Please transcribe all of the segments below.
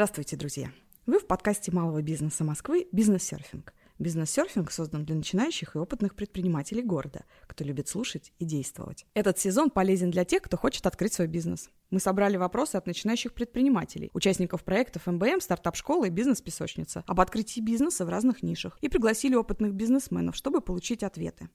Здравствуйте, друзья! Вы в подкасте малого бизнеса Москвы «Бизнес-серфинг». Бизнес-серфинг создан для начинающих и опытных предпринимателей города, кто любит слушать и действовать. Этот сезон полезен для тех, кто хочет открыть свой бизнес. Мы собрали вопросы от начинающих предпринимателей, участников проектов МБМ, стартап-школы и бизнес-песочница об открытии бизнеса в разных нишах и пригласили опытных бизнесменов, чтобы получить ответы.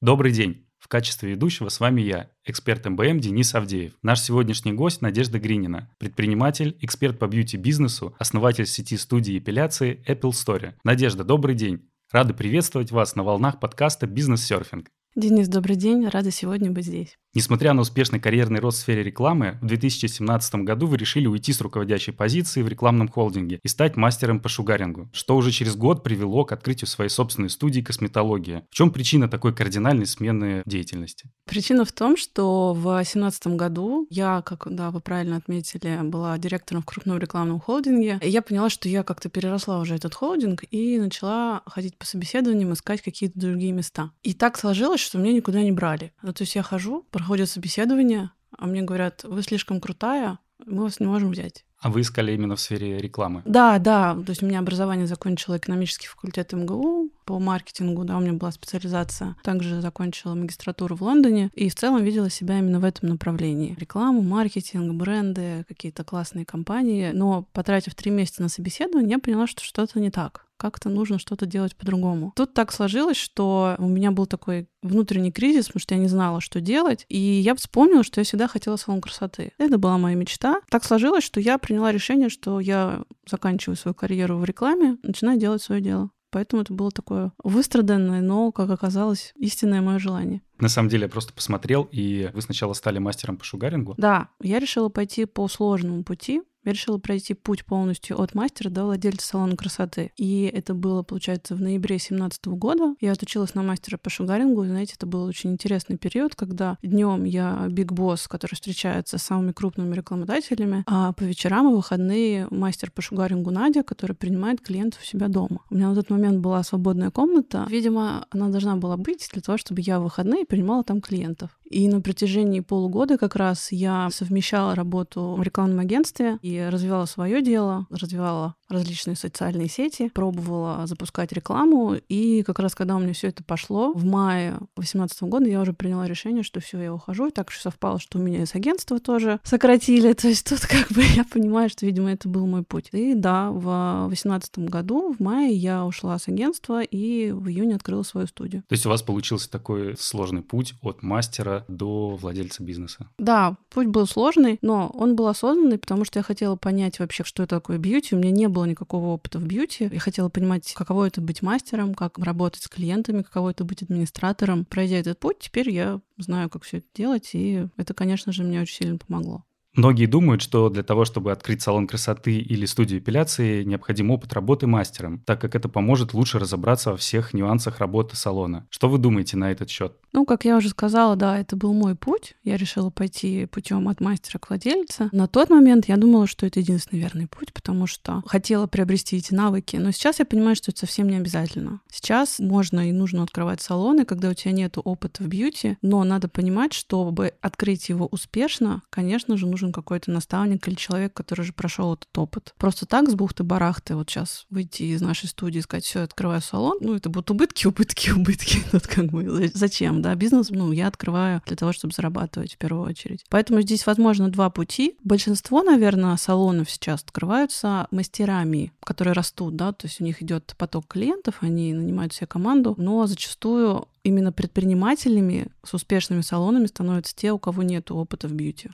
Добрый день! В качестве ведущего с вами я, эксперт МБМ Денис Авдеев. Наш сегодняшний гость Надежда Гринина, предприниматель, эксперт по бьюти-бизнесу, основатель сети студии эпиляции Apple Story. Надежда, добрый день. Рады приветствовать вас на волнах подкаста «Бизнес-серфинг». Денис, добрый день. Рада сегодня быть здесь. Несмотря на успешный карьерный рост в сфере рекламы, в 2017 году вы решили уйти с руководящей позиции в рекламном холдинге и стать мастером по шугарингу, что уже через год привело к открытию своей собственной студии «Косметология». В чем причина такой кардинальной смены деятельности? Причина в том, что в 2017 году я, как да, вы правильно отметили, была директором в крупном рекламном холдинге. И я поняла, что я как-то переросла уже этот холдинг и начала ходить по собеседованиям, искать какие-то другие места. И так сложилось, что меня никуда не брали. Ну, то есть я хожу, проходит собеседование, а мне говорят, вы слишком крутая, мы вас не можем взять. А вы искали именно в сфере рекламы? Да, да. То есть у меня образование закончила экономический факультет МГУ по маркетингу, да, у меня была специализация. Также закончила магистратуру в Лондоне и в целом видела себя именно в этом направлении. Рекламу, маркетинг, бренды, какие-то классные компании. Но потратив три месяца на собеседование, я поняла, что что-то не так как-то нужно что-то делать по-другому. Тут так сложилось, что у меня был такой внутренний кризис, потому что я не знала, что делать, и я вспомнила, что я всегда хотела салон красоты. Это была моя мечта. Так сложилось, что я приняла решение, что я заканчиваю свою карьеру в рекламе, начинаю делать свое дело. Поэтому это было такое выстраданное, но, как оказалось, истинное мое желание. На самом деле я просто посмотрел, и вы сначала стали мастером по шугарингу. Да, я решила пойти по сложному пути, я решила пройти путь полностью от мастера до владельца салона красоты. И это было, получается, в ноябре 2017 года. Я отучилась на мастера по шугарингу. Знаете, это был очень интересный период, когда днем я биг босс, который встречается с самыми крупными рекламодателями, а по вечерам и выходные мастер по шугарингу Надя, который принимает клиентов у себя дома. У меня на тот момент была свободная комната. Видимо, она должна была быть для того, чтобы я в выходные принимала там клиентов. И на протяжении полугода как раз я совмещала работу в рекламном агентстве и развивала свое дело, развивала различные социальные сети, пробовала запускать рекламу. И как раз когда у меня все это пошло, в мае 2018 года я уже приняла решение, что все, я ухожу. И так же совпало, что у меня из агентства тоже сократили. То есть тут как бы я понимаю, что, видимо, это был мой путь. И да, в 2018 году, в мае, я ушла с агентства и в июне открыла свою студию. То есть у вас получился такой сложный путь от мастера до владельца бизнеса? Да, путь был сложный, но он был осознанный, потому что я хотела понять вообще, что это такое бьюти. У меня не было никакого опыта в бьюти. Я хотела понимать, каково это быть мастером, как работать с клиентами, каково это быть администратором. Пройдя этот путь, теперь я знаю, как все это делать, и это, конечно же, мне очень сильно помогло. Многие думают, что для того, чтобы открыть салон красоты или студию эпиляции, необходим опыт работы мастером, так как это поможет лучше разобраться во всех нюансах работы салона. Что вы думаете на этот счет? Ну, как я уже сказала, да, это был мой путь. Я решила пойти путем от мастера к владельцу. На тот момент я думала, что это единственный верный путь, потому что хотела приобрести эти навыки. Но сейчас я понимаю, что это совсем не обязательно. Сейчас можно и нужно открывать салоны, когда у тебя нет опыта в бьюти, но надо понимать, чтобы открыть его успешно, конечно же, нужно нужен какой-то наставник или человек, который уже прошел этот опыт. Просто так с бухты-барахты вот сейчас выйти из нашей студии и сказать, все, открываю салон, ну, это будут убытки, убытки, убытки. Вот как бы, зачем, да? Бизнес, ну, я открываю для того, чтобы зарабатывать в первую очередь. Поэтому здесь, возможно, два пути. Большинство, наверное, салонов сейчас открываются мастерами, которые растут, да, то есть у них идет поток клиентов, они нанимают себе команду, но зачастую именно предпринимателями с успешными салонами становятся те, у кого нет опыта в бьюти.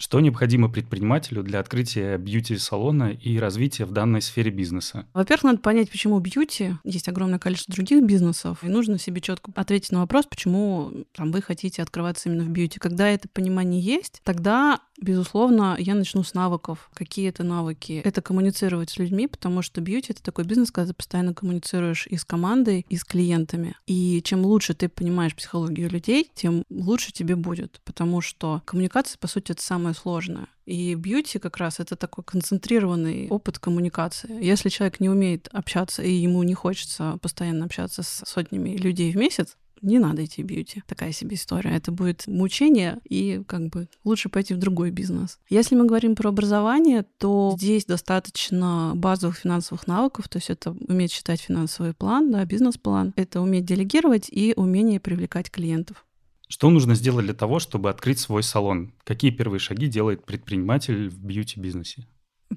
Что необходимо предпринимателю для открытия бьюти-салона и развития в данной сфере бизнеса? Во-первых, надо понять, почему бьюти. Есть огромное количество других бизнесов, и нужно себе четко ответить на вопрос, почему там, вы хотите открываться именно в бьюти. Когда это понимание есть, тогда Безусловно, я начну с навыков. Какие это навыки? Это коммуницировать с людьми, потому что бьюти — это такой бизнес, когда ты постоянно коммуницируешь и с командой, и с клиентами. И чем лучше ты понимаешь психологию людей, тем лучше тебе будет, потому что коммуникация, по сути, это самое сложное. И бьюти как раз это такой концентрированный опыт коммуникации. Если человек не умеет общаться и ему не хочется постоянно общаться с сотнями людей в месяц, не надо идти в бьюти. Такая себе история. Это будет мучение, и как бы лучше пойти в другой бизнес. Если мы говорим про образование, то здесь достаточно базовых финансовых навыков, то есть это уметь считать финансовый план, да, бизнес-план, это уметь делегировать и умение привлекать клиентов. Что нужно сделать для того, чтобы открыть свой салон? Какие первые шаги делает предприниматель в бьюти-бизнесе?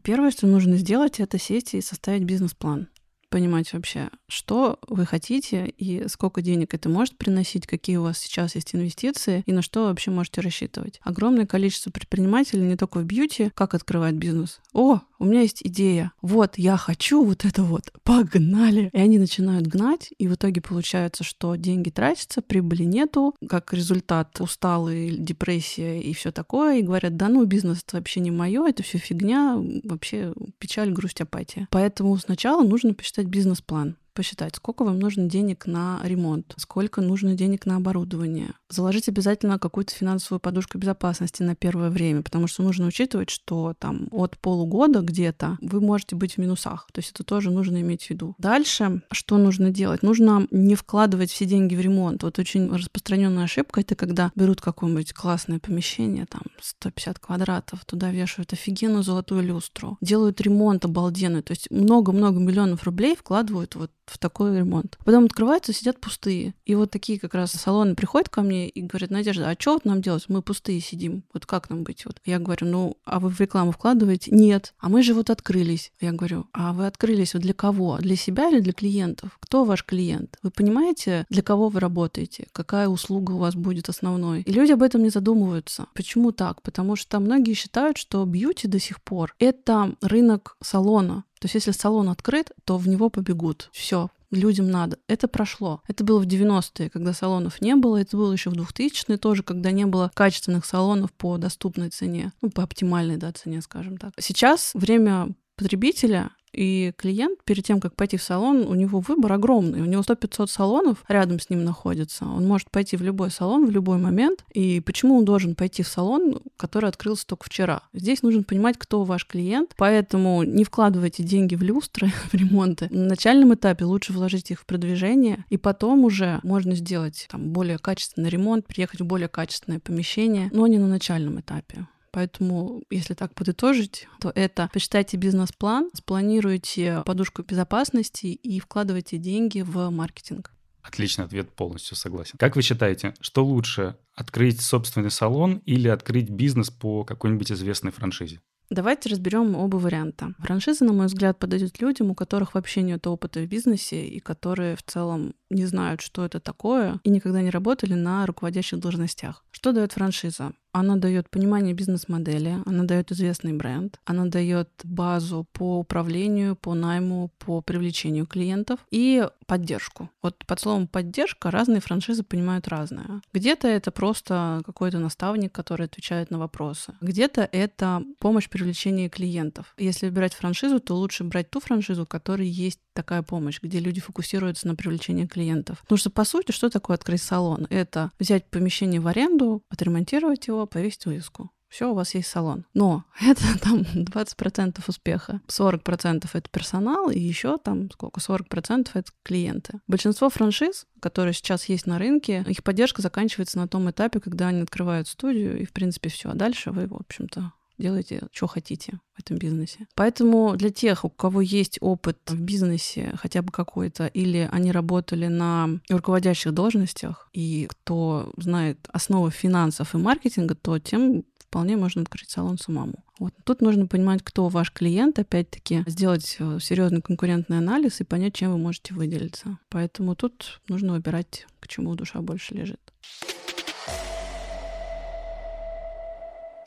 Первое, что нужно сделать, это сесть и составить бизнес-план понимать вообще, что вы хотите и сколько денег это может приносить, какие у вас сейчас есть инвестиции и на что вы вообще можете рассчитывать. Огромное количество предпринимателей не только в бьюти, как открывать бизнес. О, у меня есть идея. Вот, я хочу вот это вот. Погнали. И они начинают гнать, и в итоге получается, что деньги тратятся, прибыли нету, как результат усталые, депрессия и все такое, и говорят, да ну, бизнес это вообще не мое, это все фигня, вообще печаль, грусть, апатия. Поэтому сначала нужно посчитать написать бизнес-план посчитать, сколько вам нужно денег на ремонт, сколько нужно денег на оборудование. Заложить обязательно какую-то финансовую подушку безопасности на первое время, потому что нужно учитывать, что там от полугода где-то вы можете быть в минусах. То есть это тоже нужно иметь в виду. Дальше, что нужно делать? Нужно не вкладывать все деньги в ремонт. Вот очень распространенная ошибка это когда берут какое-нибудь классное помещение, там 150 квадратов, туда вешают офигенную золотую люстру, делают ремонт обалденный, то есть много-много миллионов рублей вкладывают вот в такой ремонт. Потом открываются, сидят пустые. И вот такие как раз салоны приходят ко мне и говорят, Надежда, а что вот нам делать? Мы пустые сидим. Вот как нам быть? Вот я говорю, ну, а вы в рекламу вкладываете? Нет. А мы же вот открылись. Я говорю, а вы открылись вот для кого? Для себя или для клиентов? Кто ваш клиент? Вы понимаете, для кого вы работаете? Какая услуга у вас будет основной? И люди об этом не задумываются. Почему так? Потому что многие считают, что бьюти до сих пор — это рынок салона. То есть если салон открыт, то в него побегут. Все, людям надо. Это прошло. Это было в 90-е, когда салонов не было. Это было еще в 2000-е тоже, когда не было качественных салонов по доступной цене. Ну, по оптимальной да, цене, скажем так. Сейчас время потребителя и клиент перед тем, как пойти в салон, у него выбор огромный. У него 100-500 салонов рядом с ним находится. Он может пойти в любой салон в любой момент. И почему он должен пойти в салон, который открылся только вчера? Здесь нужно понимать, кто ваш клиент. Поэтому не вкладывайте деньги в люстры, в ремонты. На начальном этапе лучше вложить их в продвижение, и потом уже можно сделать там, более качественный ремонт, приехать в более качественное помещение, но не на начальном этапе. Поэтому, если так подытожить, то это почитайте бизнес-план, спланируйте подушку безопасности и вкладывайте деньги в маркетинг. Отличный ответ, полностью согласен. Как вы считаете, что лучше, открыть собственный салон или открыть бизнес по какой-нибудь известной франшизе? Давайте разберем оба варианта. Франшиза, на мой взгляд, подойдет людям, у которых вообще нет опыта в бизнесе и которые в целом не знают, что это такое, и никогда не работали на руководящих должностях. Что дает франшиза? Она дает понимание бизнес-модели, она дает известный бренд, она дает базу по управлению, по найму, по привлечению клиентов и поддержку. Вот под словом поддержка разные франшизы понимают разное. Где-то это просто какой-то наставник, который отвечает на вопросы. Где-то это помощь привлечения клиентов. Если выбирать франшизу, то лучше брать ту франшизу, у которой есть такая помощь, где люди фокусируются на привлечении клиентов. Потому что, по сути, что такое открыть салон? Это взять помещение в аренду, отремонтировать его, повесить вывеску. Все, у вас есть салон. Но это там 20% успеха. 40% это персонал, и еще там сколько? 40% это клиенты. Большинство франшиз, которые сейчас есть на рынке, их поддержка заканчивается на том этапе, когда они открывают студию, и в принципе все. А дальше вы, в общем-то, делайте, что хотите в этом бизнесе. Поэтому для тех, у кого есть опыт в бизнесе хотя бы какой-то, или они работали на руководящих должностях, и кто знает основы финансов и маркетинга, то тем вполне можно открыть салон самому. Вот. Тут нужно понимать, кто ваш клиент, опять-таки, сделать э, серьезный конкурентный анализ и понять, чем вы можете выделиться. Поэтому тут нужно выбирать, к чему душа больше лежит.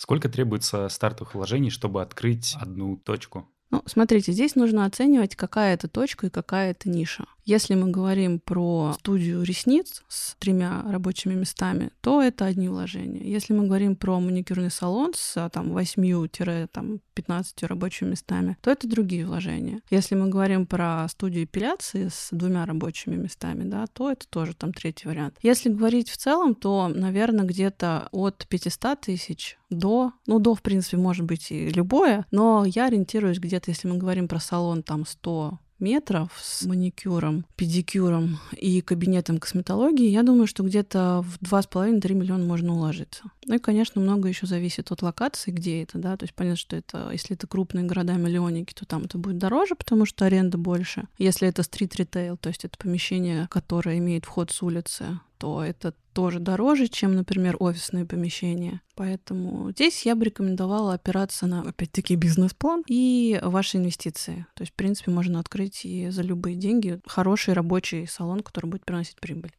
Сколько требуется стартовых вложений, чтобы открыть одну точку? Ну, смотрите, здесь нужно оценивать, какая это точка и какая это ниша. Если мы говорим про студию ресниц с тремя рабочими местами, то это одни вложения. Если мы говорим про маникюрный салон с а, там, 8-15 рабочими местами, то это другие вложения. Если мы говорим про студию эпиляции с двумя рабочими местами, да, то это тоже там третий вариант. Если говорить в целом, то, наверное, где-то от 500 тысяч до, ну, до, в принципе, может быть и любое, но я ориентируюсь где-то, если мы говорим про салон там 100 метров с маникюром, педикюром и кабинетом косметологии, я думаю, что где-то в 2,5-3 миллиона можно уложиться. Ну и, конечно, много еще зависит от локации, где это, да, то есть понятно, что это, если это крупные города-миллионники, то там это будет дороже, потому что аренда больше. Если это стрит-ритейл, то есть это помещение, которое имеет вход с улицы, то это тоже дороже, чем, например, офисные помещения. Поэтому здесь я бы рекомендовала опираться на, опять-таки, бизнес-план и ваши инвестиции. То есть, в принципе, можно открыть и за любые деньги хороший рабочий салон, который будет приносить прибыль.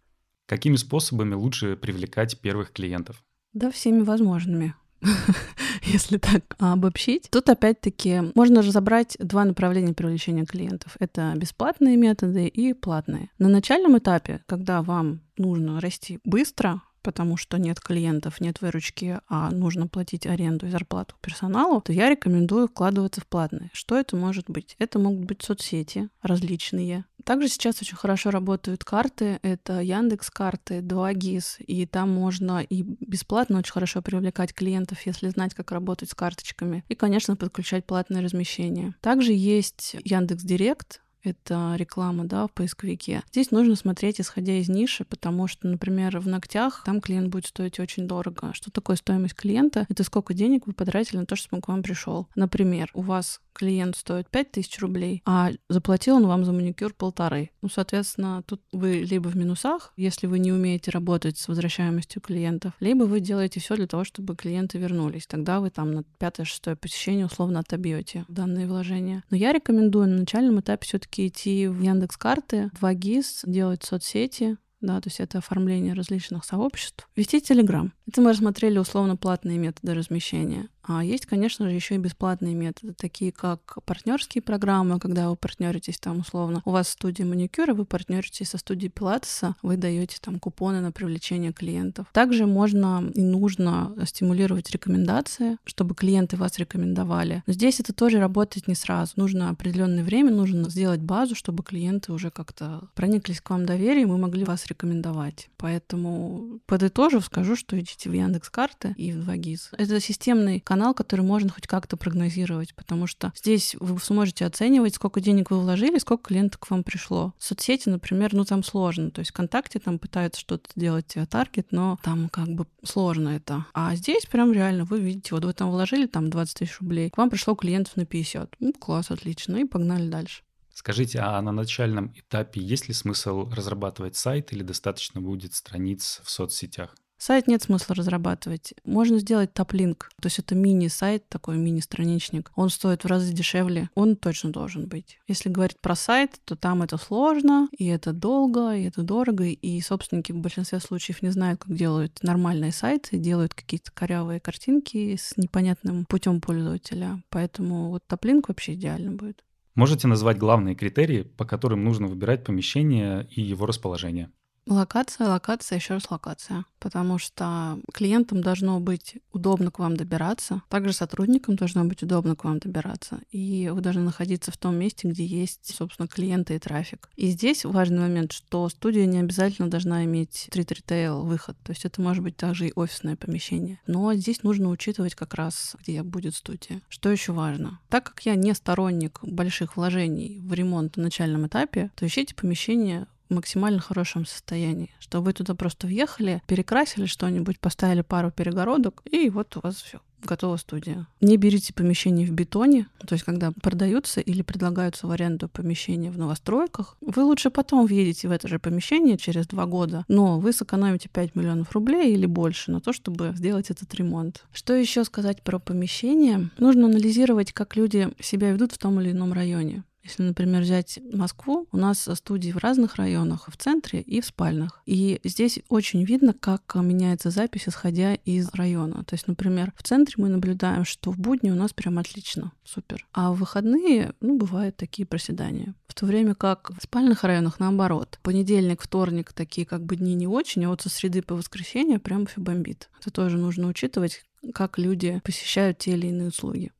Какими способами лучше привлекать первых клиентов? Да, всеми возможными. если так обобщить. Тут опять-таки можно разобрать два направления привлечения клиентов. Это бесплатные методы и платные. На начальном этапе, когда вам нужно расти быстро, потому что нет клиентов, нет выручки, а нужно платить аренду и зарплату персоналу, то я рекомендую вкладываться в платные. Что это может быть? Это могут быть соцсети различные. Также сейчас очень хорошо работают карты. Это Яндекс карты, 2GIS, и там можно и бесплатно очень хорошо привлекать клиентов, если знать, как работать с карточками. И, конечно, подключать платное размещение. Также есть Яндекс Директ, это реклама, да, в поисковике. Здесь нужно смотреть, исходя из ниши, потому что, например, в ногтях там клиент будет стоить очень дорого. Что такое стоимость клиента? Это сколько денег вы потратили на то, чтобы он к вам пришел. Например, у вас клиент стоит 5000 рублей, а заплатил он вам за маникюр полторы. Ну, соответственно, тут вы либо в минусах, если вы не умеете работать с возвращаемостью клиентов, либо вы делаете все для того, чтобы клиенты вернулись. Тогда вы там на пятое-шестое посещение условно отобьете данные вложения. Но я рекомендую на начальном этапе все-таки идти в Яндекс карты, 2GIS, делать соцсети, да, то есть это оформление различных сообществ. Вести Телеграм. Это мы рассмотрели условно платные методы размещения. А есть, конечно же, еще и бесплатные методы, такие как партнерские программы, когда вы партнеритесь там условно. У вас студия маникюра, вы партнеритесь со студией пилатеса, вы даете там купоны на привлечение клиентов. Также можно и нужно стимулировать рекомендации, чтобы клиенты вас рекомендовали. Но здесь это тоже работает не сразу. Нужно определенное время, нужно сделать базу, чтобы клиенты уже как-то прониклись к вам доверием и могли вас рекомендовать. Поэтому подытожив, скажу, что идите в Яндекс карты и в 2GIS. Это системный канал канал, который можно хоть как-то прогнозировать, потому что здесь вы сможете оценивать, сколько денег вы вложили, сколько клиентов к вам пришло. Соцсети, например, ну там сложно, то есть ВКонтакте там пытаются что-то делать таргет, но там как бы сложно это. А здесь прям реально вы видите, вот вы там вложили там 20 тысяч рублей, к вам пришло клиентов на 50. Ну, класс, отлично, и погнали дальше. Скажите, а на начальном этапе есть ли смысл разрабатывать сайт или достаточно будет страниц в соцсетях? Сайт нет смысла разрабатывать. Можно сделать топ-линк. То есть это мини-сайт, такой мини-страничник. Он стоит в разы дешевле. Он точно должен быть. Если говорить про сайт, то там это сложно, и это долго, и это дорого, и собственники в большинстве случаев не знают, как делают нормальные сайты, делают какие-то корявые картинки с непонятным путем пользователя. Поэтому вот топ-линк вообще идеально будет. Можете назвать главные критерии, по которым нужно выбирать помещение и его расположение? Локация, локация, еще раз локация. Потому что клиентам должно быть удобно к вам добираться. Также сотрудникам должно быть удобно к вам добираться. И вы должны находиться в том месте, где есть, собственно, клиенты и трафик. И здесь важный момент, что студия не обязательно должна иметь стрит-ритейл выход. То есть это может быть также и офисное помещение. Но здесь нужно учитывать как раз, где будет студия. Что еще важно? Так как я не сторонник больших вложений в ремонт на начальном этапе, то ищите помещение максимально хорошем состоянии, чтобы вы туда просто въехали, перекрасили что-нибудь, поставили пару перегородок, и вот у вас все готова студия. Не берите помещение в бетоне, то есть когда продаются или предлагаются в аренду помещения в новостройках, вы лучше потом въедете в это же помещение через два года, но вы сэкономите 5 миллионов рублей или больше на то, чтобы сделать этот ремонт. Что еще сказать про помещение? Нужно анализировать, как люди себя ведут в том или ином районе. Если, например, взять Москву, у нас студии в разных районах, в центре и в спальных. И здесь очень видно, как меняется запись, исходя из района. То есть, например, в центре мы наблюдаем, что в будни у нас прям отлично, супер. А в выходные, ну, бывают такие проседания. В то время как в спальных районах наоборот. Понедельник, вторник такие как бы дни не очень, а вот со среды по воскресенье прям бомбит. Это тоже нужно учитывать, как люди посещают те или иные услуги.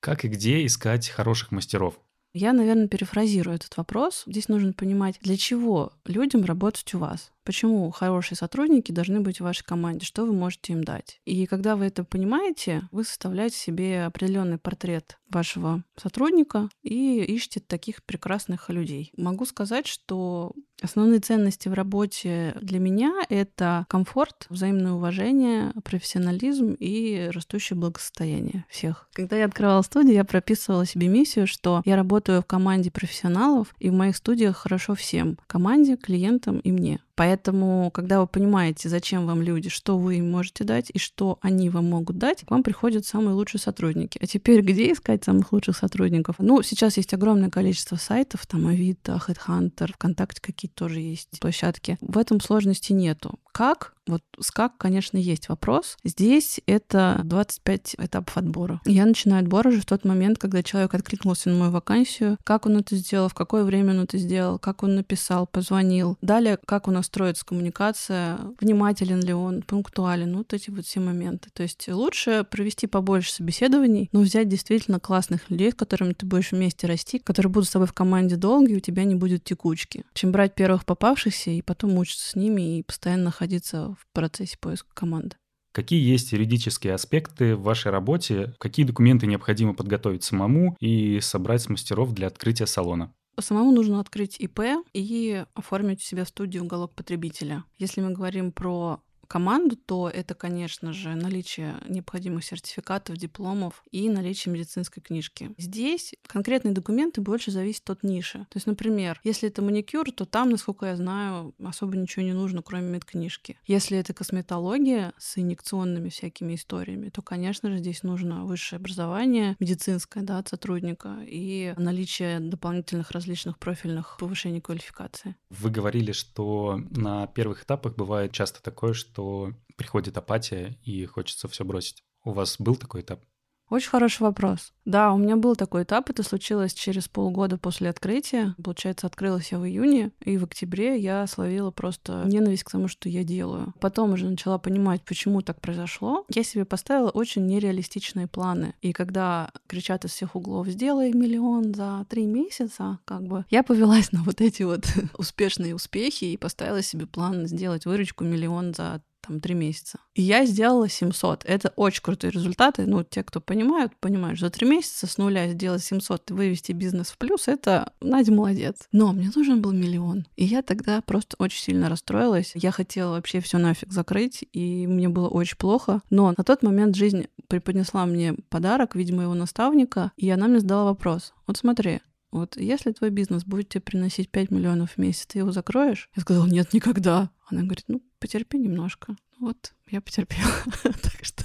Как и где искать хороших мастеров? Я, наверное, перефразирую этот вопрос. Здесь нужно понимать, для чего людям работать у вас. Почему хорошие сотрудники должны быть в вашей команде, что вы можете им дать. И когда вы это понимаете, вы составляете себе определенный портрет вашего сотрудника и ищете таких прекрасных людей. Могу сказать, что Основные ценности в работе для меня — это комфорт, взаимное уважение, профессионализм и растущее благосостояние всех. Когда я открывала студию, я прописывала себе миссию, что я работаю в команде профессионалов, и в моих студиях хорошо всем — команде, клиентам и мне. Поэтому, когда вы понимаете, зачем вам люди, что вы им можете дать и что они вам могут дать, к вам приходят самые лучшие сотрудники. А теперь где искать самых лучших сотрудников? Ну, сейчас есть огромное количество сайтов, там Авито, HeadHunter, ВКонтакте какие-то тоже есть площадки. В этом сложности нету. Как? Вот с как, конечно, есть вопрос. Здесь это 25 этапов отбора. Я начинаю отбор уже в тот момент, когда человек откликнулся на мою вакансию, как он это сделал, в какое время он это сделал, как он написал, позвонил. Далее, как у нас строится коммуникация, внимателен ли он, пунктуален, вот эти вот все моменты. То есть лучше провести побольше собеседований, но взять действительно классных людей, с которыми ты будешь вместе расти, которые будут с тобой в команде долго, и у тебя не будет текучки, чем брать первых попавшихся и потом мучиться с ними и постоянно находиться в процессе поиска команды. Какие есть юридические аспекты в вашей работе? Какие документы необходимо подготовить самому и собрать с мастеров для открытия салона? Самому нужно открыть ИП и оформить у себя студию уголок потребителя. Если мы говорим про команду, то это, конечно же, наличие необходимых сертификатов, дипломов и наличие медицинской книжки. Здесь конкретные документы больше зависят от ниши. То есть, например, если это маникюр, то там, насколько я знаю, особо ничего не нужно, кроме медкнижки. Если это косметология с инъекционными всякими историями, то, конечно же, здесь нужно высшее образование медицинское да, от сотрудника и наличие дополнительных различных профильных повышений квалификации. Вы говорили, что на первых этапах бывает часто такое, что что приходит апатия и хочется все бросить. У вас был такой этап? Очень хороший вопрос. Да, у меня был такой этап. Это случилось через полгода после открытия. Получается, открылась я в июне, и в октябре я словила просто ненависть к тому, что я делаю. Потом уже начала понимать, почему так произошло. Я себе поставила очень нереалистичные планы. И когда кричат из всех углов «сделай миллион за три месяца», как бы я повелась на вот эти вот успешные успехи и поставила себе план сделать выручку миллион за там, три месяца. И я сделала 700. Это очень крутые результаты. Ну, те, кто понимают, понимают, за три месяца с нуля сделать 700 и вывести бизнес в плюс, это Надя молодец. Но мне нужен был миллион. И я тогда просто очень сильно расстроилась. Я хотела вообще все нафиг закрыть, и мне было очень плохо. Но на тот момент жизнь преподнесла мне подарок в виде моего наставника, и она мне задала вопрос. Вот смотри, вот если твой бизнес будет тебе приносить 5 миллионов в месяц, ты его закроешь? Я сказала, нет, никогда. Она говорит, ну, потерпи немножко. Вот, я потерпела. так что,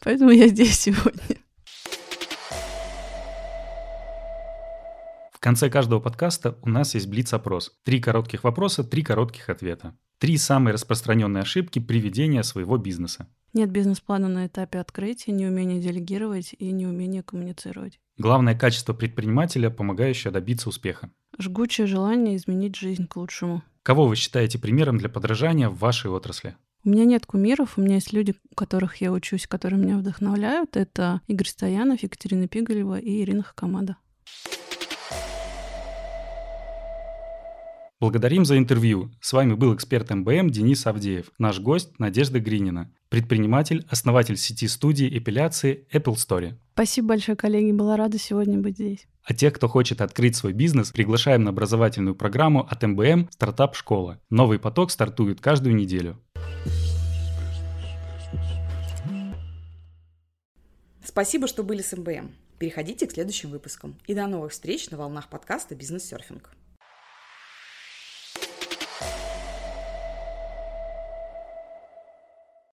поэтому я здесь сегодня. В конце каждого подкаста у нас есть блиц-опрос. Три коротких вопроса, три коротких ответа. Три самые распространенные ошибки при ведении своего бизнеса. Нет бизнес-плана на этапе открытия, неумение делегировать и неумение коммуницировать. Главное качество предпринимателя, помогающее добиться успеха. Жгучее желание изменить жизнь к лучшему. Кого вы считаете примером для подражания в вашей отрасли? У меня нет кумиров, у меня есть люди, у которых я учусь, которые меня вдохновляют. Это Игорь Стоянов, Екатерина Пигалева и Ирина Хакамада. Благодарим за интервью. С вами был эксперт МБМ Денис Авдеев, наш гость Надежда Гринина, предприниматель, основатель сети студии эпиляции Apple Story. Спасибо большое, коллеги, была рада сегодня быть здесь. А тех, кто хочет открыть свой бизнес, приглашаем на образовательную программу от МБМ «Стартап Школа». Новый поток стартует каждую неделю. Спасибо, что были с МБМ. Переходите к следующим выпускам. И до новых встреч на волнах подкаста «Бизнес-серфинг».